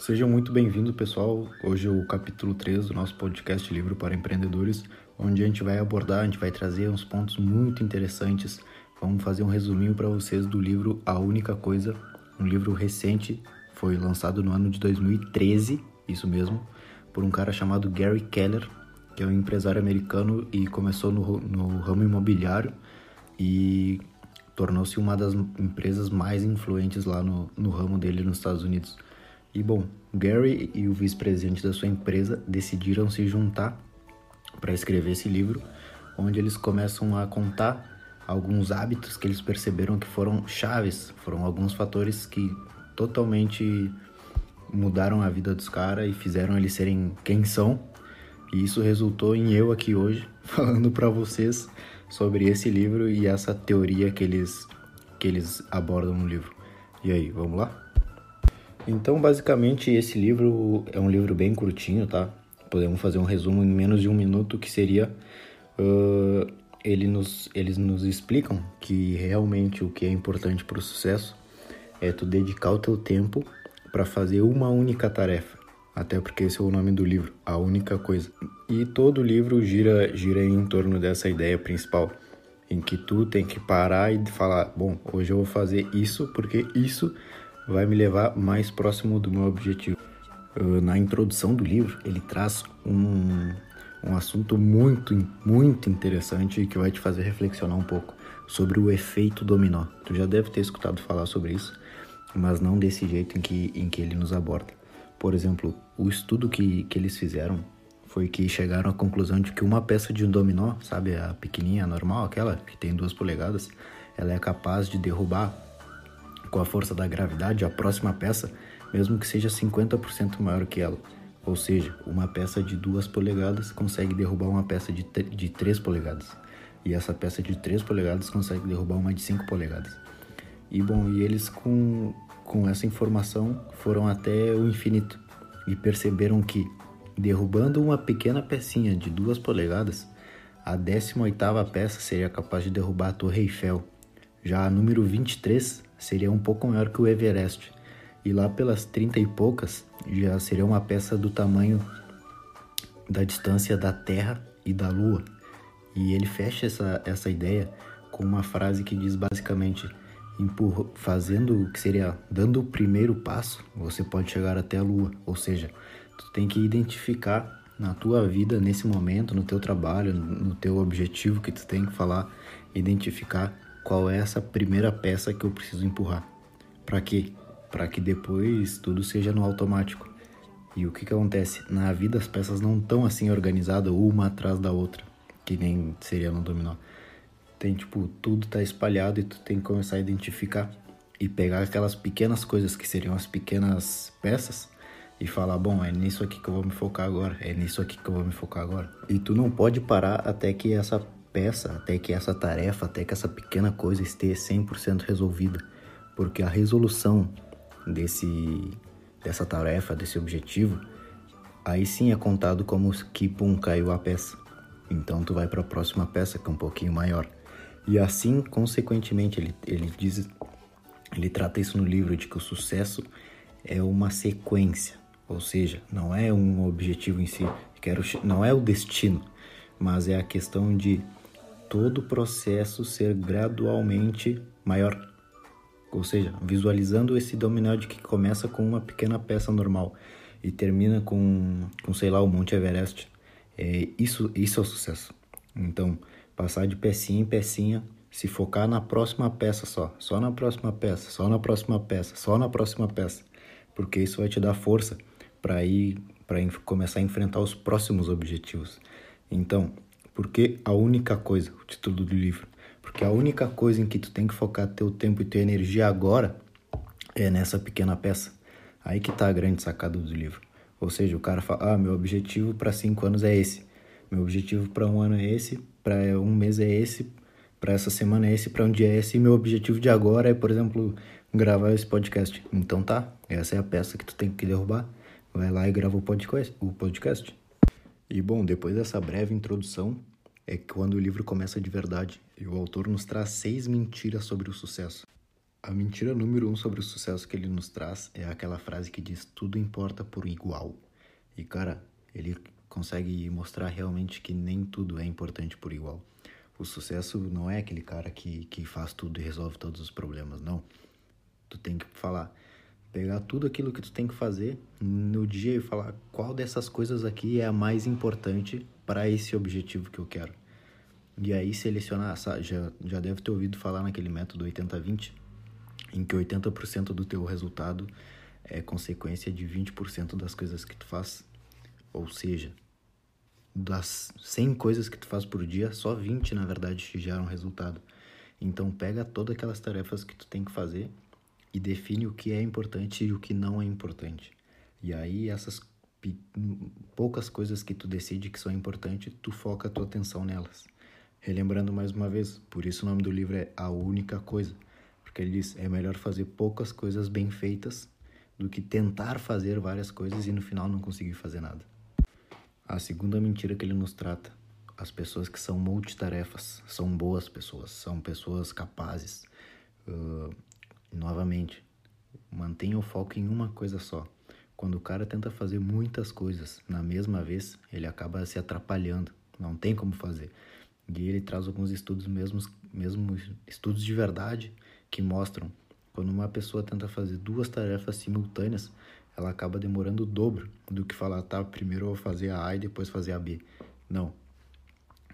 Sejam muito bem-vindos, pessoal. Hoje é o capítulo 3 do nosso podcast Livro para Empreendedores, onde a gente vai abordar, a gente vai trazer uns pontos muito interessantes. Vamos fazer um resuminho para vocês do livro A Única Coisa, um livro recente, foi lançado no ano de 2013, isso mesmo, por um cara chamado Gary Keller, que é um empresário americano e começou no, no ramo imobiliário e tornou-se uma das empresas mais influentes lá no, no ramo dele nos Estados Unidos. E bom, Gary e o vice-presidente da sua empresa decidiram se juntar para escrever esse livro, onde eles começam a contar alguns hábitos que eles perceberam que foram chaves, foram alguns fatores que totalmente mudaram a vida dos caras e fizeram eles serem quem são. E isso resultou em eu aqui hoje falando para vocês sobre esse livro e essa teoria que eles que eles abordam no livro. E aí, vamos lá? Então, basicamente, esse livro é um livro bem curtinho, tá? Podemos fazer um resumo em menos de um minuto, que seria... Uh, ele nos, eles nos explicam que realmente o que é importante para o sucesso é tu dedicar o teu tempo para fazer uma única tarefa. Até porque esse é o nome do livro, a única coisa. E todo o livro gira, gira em torno dessa ideia principal, em que tu tem que parar e falar, bom, hoje eu vou fazer isso porque isso vai me levar mais próximo do meu objetivo. Uh, na introdução do livro, ele traz um, um assunto muito, muito interessante que vai te fazer reflexionar um pouco sobre o efeito dominó. Tu já deve ter escutado falar sobre isso, mas não desse jeito em que, em que ele nos aborda. Por exemplo, o estudo que, que eles fizeram foi que chegaram à conclusão de que uma peça de um dominó, sabe, a pequenininha, a normal, aquela que tem duas polegadas, ela é capaz de derrubar com a força da gravidade a próxima peça, mesmo que seja 50% maior que ela. Ou seja, uma peça de 2 polegadas consegue derrubar uma peça de, de 3 polegadas. E essa peça de 3 polegadas consegue derrubar uma de 5 polegadas. E bom, e eles com, com essa informação foram até o infinito e perceberam que derrubando uma pequena pecinha de 2 polegadas, a 18ª peça seria capaz de derrubar a Torre Eiffel. Já a número 23 seria um pouco maior que o Everest. E lá pelas 30 e poucas já seria uma peça do tamanho da distância da Terra e da Lua. E ele fecha essa, essa ideia com uma frase que diz basicamente: empurra, fazendo o que seria dando o primeiro passo, você pode chegar até a Lua. Ou seja, tu tem que identificar na tua vida nesse momento, no teu trabalho, no teu objetivo que tu tem que falar, identificar qual é essa primeira peça que eu preciso empurrar. Para quê? Para que depois tudo seja no automático. E o que, que acontece? Na vida as peças não estão assim organizadas uma atrás da outra, que nem seria no dominó. Tem tipo, tudo tá espalhado e tu tem que começar a identificar e pegar aquelas pequenas coisas que seriam as pequenas peças e falar, bom, é nisso aqui que eu vou me focar agora, é nisso aqui que eu vou me focar agora. E tu não pode parar até que essa peça, até que essa tarefa, até que essa pequena coisa esteja 100% resolvida, porque a resolução desse dessa tarefa, desse objetivo, aí sim é contado como que pum, caiu a peça. Então tu vai para a próxima peça que é um pouquinho maior. E assim, consequentemente, ele, ele diz, ele trata isso no livro de que o sucesso é uma sequência, ou seja, não é um objetivo em si, quero, não é o destino, mas é a questão de todo o processo ser gradualmente maior. Ou seja, visualizando esse dominó de que começa com uma pequena peça normal e termina com, com sei lá, o Monte Everest. É, isso, isso é o sucesso. Então, passar de pecinha em pecinha, se focar na próxima peça só, só na próxima peça, só na próxima peça, só na próxima peça, porque isso vai te dar força para ir para começar a enfrentar os próximos objetivos. Então, porque a única coisa, o título do livro, porque a única coisa em que tu tem que focar teu tempo e tua energia agora é nessa pequena peça. Aí que tá a grande sacada do livro. Ou seja, o cara fala: "Ah, meu objetivo para cinco anos é esse. Meu objetivo para um ano é esse, para um mês é esse, para essa semana é esse, para um dia é esse, e meu objetivo de agora é, por exemplo, gravar esse podcast. Então tá, essa é a peça que tu tem que derrubar. Vai lá e grava o podcast. O podcast. E bom, depois dessa breve introdução, é quando o livro começa de verdade e o autor nos traz seis mentiras sobre o sucesso. A mentira número um sobre o sucesso que ele nos traz é aquela frase que diz tudo importa por igual. E cara, ele consegue mostrar realmente que nem tudo é importante por igual. O sucesso não é aquele cara que, que faz tudo e resolve todos os problemas, não. Tu tem que falar, pegar tudo aquilo que tu tem que fazer no dia e falar qual dessas coisas aqui é a mais importante para esse objetivo que eu quero. E aí selecionar, já, já deve ter ouvido falar naquele método 80-20, em que 80% do teu resultado é consequência de 20% das coisas que tu faz. Ou seja, das 100 coisas que tu faz por dia, só 20 na verdade te geram resultado. Então pega todas aquelas tarefas que tu tem que fazer e define o que é importante e o que não é importante. E aí essas poucas coisas que tu decide que são importantes, tu foca a tua atenção nelas. Relembrando mais uma vez, por isso o nome do livro é A Única Coisa. Porque ele diz: é melhor fazer poucas coisas bem feitas do que tentar fazer várias coisas e no final não conseguir fazer nada. A segunda mentira que ele nos trata: as pessoas que são multitarefas são boas pessoas, são pessoas capazes. Uh, novamente, mantenha o foco em uma coisa só. Quando o cara tenta fazer muitas coisas na mesma vez, ele acaba se atrapalhando, não tem como fazer. E ele traz alguns estudos mesmos, mesmo estudos de verdade que mostram quando uma pessoa tenta fazer duas tarefas simultâneas, ela acaba demorando o dobro do que falar, tá, primeiro eu vou fazer a A e depois fazer a B. Não.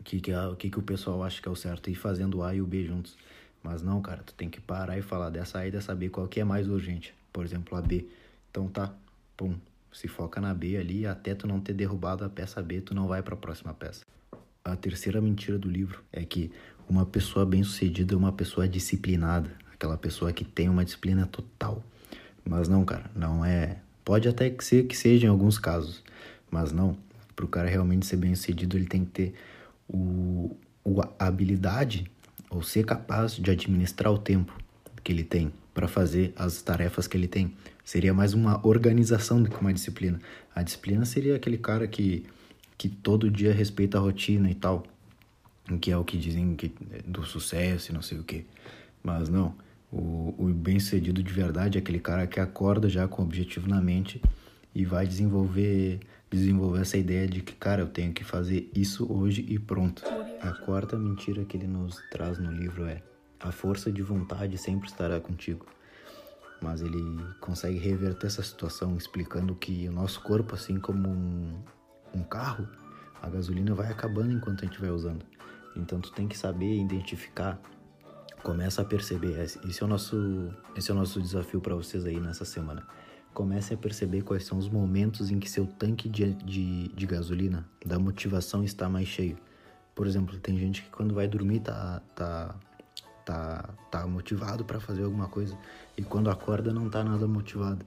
O que, que, é, o que, que o pessoal acha que é o certo? Ir fazendo o A e o B juntos. Mas não, cara, tu tem que parar e falar dessa A e dessa B, qual que é mais urgente. Por exemplo, a B. Então tá, pum, se foca na B ali, até tu não ter derrubado a peça B, tu não vai para a próxima peça. A terceira mentira do livro é que uma pessoa bem-sucedida é uma pessoa disciplinada, aquela pessoa que tem uma disciplina total. Mas não, cara, não é. Pode até ser que seja em alguns casos, mas não. Para o cara realmente ser bem-sucedido, ele tem que ter o, o, a habilidade ou ser capaz de administrar o tempo que ele tem para fazer as tarefas que ele tem. Seria mais uma organização do que uma disciplina. A disciplina seria aquele cara que, que todo dia respeita a rotina e tal, que é o que dizem que, do sucesso e não sei o que. Mas não, o, o bem-sucedido de verdade é aquele cara que acorda já com o objetivo na mente e vai desenvolver desenvolver essa ideia de que, cara, eu tenho que fazer isso hoje e pronto. A quarta mentira que ele nos traz no livro é: a força de vontade sempre estará contigo. Mas ele consegue reverter essa situação explicando que o nosso corpo, assim como um, um carro, a gasolina vai acabando enquanto a gente vai usando. Então tu tem que saber identificar Começa a perceber, esse é o nosso, esse é o nosso desafio para vocês aí nessa semana. Comece a perceber quais são os momentos em que seu tanque de, de, de gasolina, da motivação está mais cheio. Por exemplo, tem gente que quando vai dormir tá, tá, tá, tá motivado para fazer alguma coisa e quando acorda não tá nada motivado.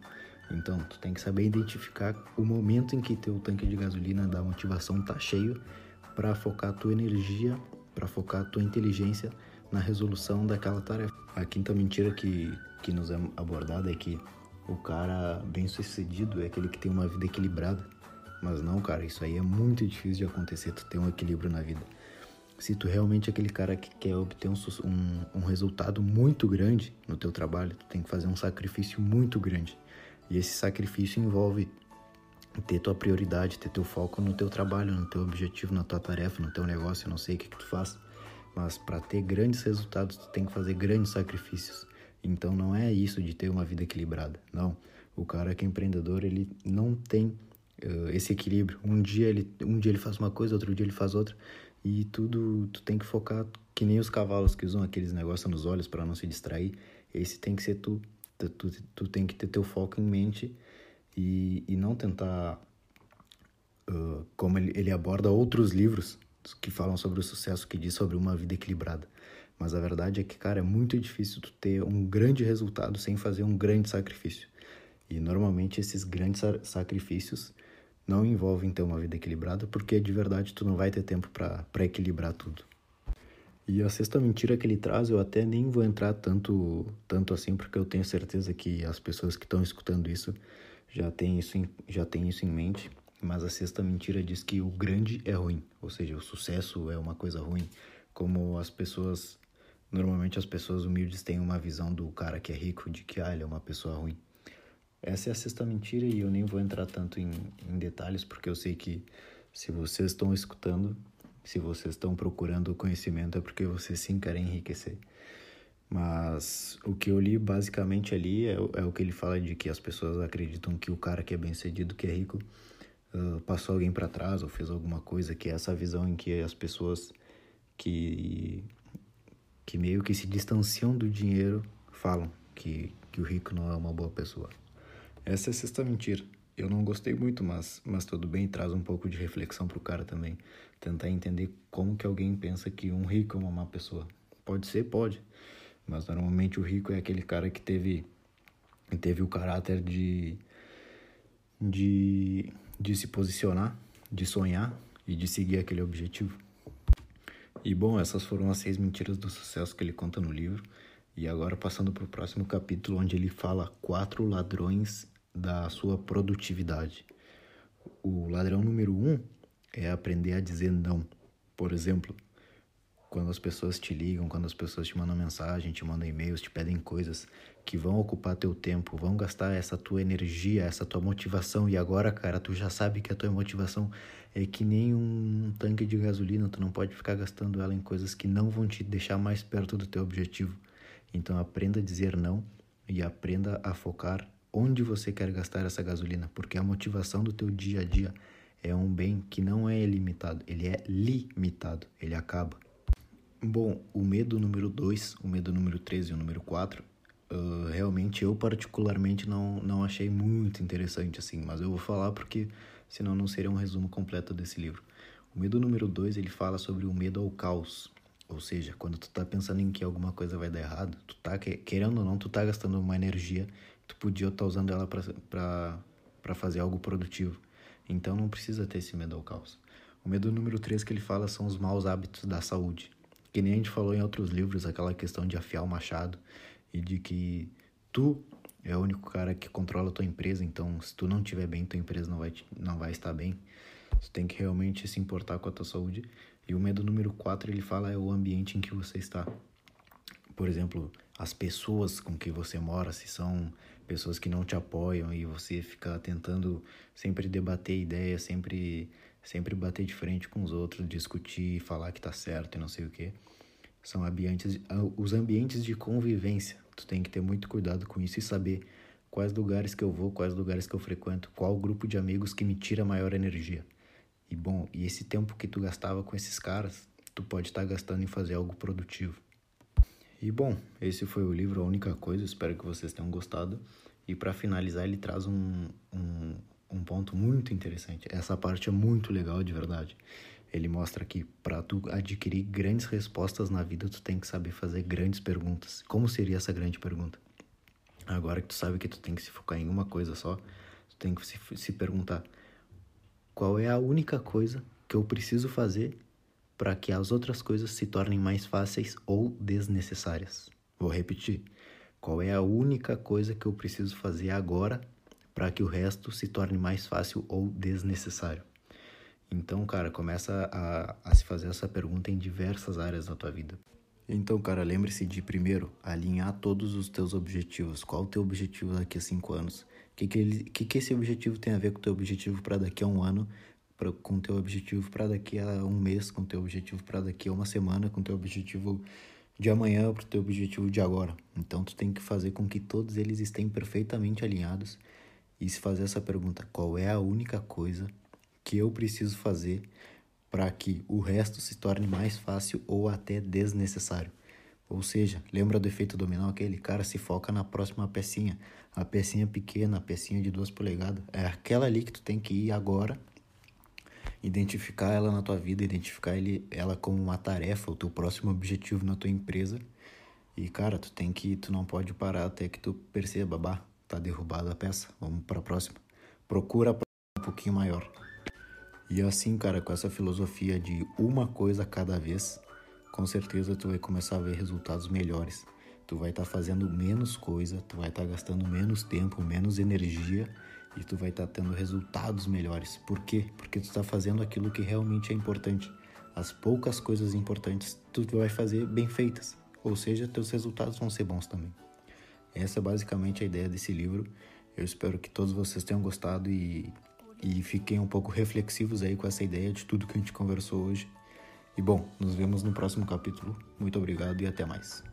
Então, tu tem que saber identificar o momento em que teu tanque de gasolina da motivação tá cheio para focar a tua energia, para focar a tua inteligência na resolução daquela tarefa. A quinta mentira que, que nos é abordada é que o cara bem sucedido é aquele que tem uma vida equilibrada. Mas não, cara, isso aí é muito difícil de acontecer, tu ter um equilíbrio na vida. Se tu realmente é aquele cara que quer obter um, um, um resultado muito grande no teu trabalho, tu tem que fazer um sacrifício muito grande. E esse sacrifício envolve ter tua prioridade, ter teu foco no teu trabalho, no teu objetivo, na tua tarefa, no teu negócio, não sei o que, que tu faz. Mas para ter grandes resultados, tu tem que fazer grandes sacrifícios. Então não é isso de ter uma vida equilibrada. Não. O cara que é empreendedor, ele não tem esse equilíbrio. Um dia ele um dia ele faz uma coisa, outro dia ele faz outra, e tudo tu tem que focar que nem os cavalos que usam aqueles negócios nos olhos para não se distrair. Esse tem que ser tu. Tu, tu, tu tem que ter teu foco em mente e, e não tentar uh, como ele, ele aborda outros livros que falam sobre o sucesso, que diz sobre uma vida equilibrada. Mas a verdade é que, cara, é muito difícil tu ter um grande resultado sem fazer um grande sacrifício. E normalmente esses grandes sacrifícios não envolvem ter uma vida equilibrada, porque de verdade tu não vai ter tempo para equilibrar tudo. E a sexta mentira que ele traz, eu até nem vou entrar tanto, tanto assim, porque eu tenho certeza que as pessoas que estão escutando isso já têm isso, em, já têm isso em mente. Mas a sexta mentira diz que o grande é ruim, ou seja, o sucesso é uma coisa ruim, como as pessoas Normalmente as pessoas humildes têm uma visão do cara que é rico de que ah, ele é uma pessoa ruim. Essa é a sexta mentira e eu nem vou entrar tanto em, em detalhes porque eu sei que se vocês estão escutando, se vocês estão procurando conhecimento é porque vocês sim querem enriquecer. Mas o que eu li basicamente ali é, é, o que ele fala de que as pessoas acreditam que o cara que é bem sucedido, que é rico, uh, passou alguém para trás ou fez alguma coisa, que é essa visão em que as pessoas que, que meio que se distanciam do dinheiro falam que, que o rico não é uma boa pessoa. Essa é a sexta mentira. Eu não gostei muito, mas, mas tudo bem, traz um pouco de reflexão pro cara também. Tentar entender como que alguém pensa que um rico é uma má pessoa. Pode ser, pode. Mas normalmente o rico é aquele cara que teve, teve o caráter de, de, de se posicionar, de sonhar e de seguir aquele objetivo. E bom, essas foram as seis mentiras do sucesso que ele conta no livro. E agora passando para o próximo capítulo, onde ele fala quatro ladrões da sua produtividade. O ladrão número um é aprender a dizer não. Por exemplo, quando as pessoas te ligam, quando as pessoas te mandam mensagem, te mandam e-mails, te pedem coisas que vão ocupar teu tempo, vão gastar essa tua energia, essa tua motivação. E agora, cara, tu já sabe que a tua motivação é que nem um tanque de gasolina, tu não pode ficar gastando ela em coisas que não vão te deixar mais perto do teu objetivo. Então aprenda a dizer não e aprenda a focar onde você quer gastar essa gasolina, porque a motivação do teu dia a dia é um bem que não é ilimitado, ele é limitado, ele acaba. Bom, o medo número 2, o medo número 3 e o número 4, uh, realmente eu particularmente não, não achei muito interessante assim, mas eu vou falar porque senão não seria um resumo completo desse livro. O medo número 2, ele fala sobre o medo ao caos, ou seja, quando tu tá pensando em que alguma coisa vai dar errado, tu tá querendo ou não, tu tá gastando uma energia, tu podia estar tá usando ela para fazer algo produtivo. Então não precisa ter esse medo ao caos. O medo número 3 que ele fala são os maus hábitos da saúde que nem a gente falou em outros livros, aquela questão de afiar o machado e de que tu é o único cara que controla a tua empresa, então se tu não estiver bem, tua empresa não vai, não vai estar bem. Tu tem que realmente se importar com a tua saúde. E o medo número 4, ele fala é o ambiente em que você está. Por exemplo, as pessoas com que você mora, se são pessoas que não te apoiam e você fica tentando sempre debater ideias, sempre sempre bater de frente com os outros, discutir, falar que tá certo e não sei o que. São ambientes, os ambientes de convivência. Tu tem que ter muito cuidado com isso e saber quais lugares que eu vou, quais lugares que eu frequento, qual grupo de amigos que me tira maior energia. E bom, e esse tempo que tu gastava com esses caras, tu pode estar tá gastando em fazer algo produtivo. E bom, esse foi o livro A Única Coisa, espero que vocês tenham gostado. E para finalizar, ele traz um, um, um ponto muito interessante. Essa parte é muito legal de verdade. Ele mostra que para tu adquirir grandes respostas na vida, tu tem que saber fazer grandes perguntas. Como seria essa grande pergunta? Agora que tu sabe que tu tem que se focar em uma coisa só, tu tem que se, se perguntar: qual é a única coisa que eu preciso fazer para que as outras coisas se tornem mais fáceis ou desnecessárias? Vou repetir. Qual é a única coisa que eu preciso fazer agora para que o resto se torne mais fácil ou desnecessário. Então, cara, começa a, a se fazer essa pergunta em diversas áreas da tua vida. Então, cara, lembre-se de primeiro alinhar todos os teus objetivos. Qual o teu objetivo daqui a cinco anos? O que que, que que esse objetivo tem a ver com o teu objetivo para daqui a um ano? Pra, com teu objetivo para daqui a um mês? Com teu objetivo para daqui a uma semana? Com teu objetivo de amanhã para o teu objetivo de agora? Então, tu tem que fazer com que todos eles estejam perfeitamente alinhados e se fazer essa pergunta: qual é a única coisa que eu preciso fazer para que o resto se torne mais fácil ou até desnecessário? Ou seja, lembra do efeito dominó? Aquele cara se foca na próxima pecinha, a pecinha pequena, a pecinha de duas polegadas. É aquela ali que tu tem que ir agora, identificar ela na tua vida, identificar ele, ela como uma tarefa, o teu próximo objetivo na tua empresa. E cara, tu tem que, tu não pode parar até que tu perceba, bah, tá derrubada a peça, vamos para a próxima. Procura um pouquinho maior. E assim, cara, com essa filosofia de uma coisa a cada vez, com certeza tu vai começar a ver resultados melhores. Tu vai estar tá fazendo menos coisa, tu vai estar tá gastando menos tempo, menos energia e tu vai estar tá tendo resultados melhores. Por quê? Porque tu está fazendo aquilo que realmente é importante. As poucas coisas importantes tu vai fazer bem feitas, ou seja, teus resultados vão ser bons também. Essa é basicamente a ideia desse livro. Eu espero que todos vocês tenham gostado e, e fiquem um pouco reflexivos aí com essa ideia de tudo que a gente conversou hoje. E bom, nos vemos no próximo capítulo. Muito obrigado e até mais.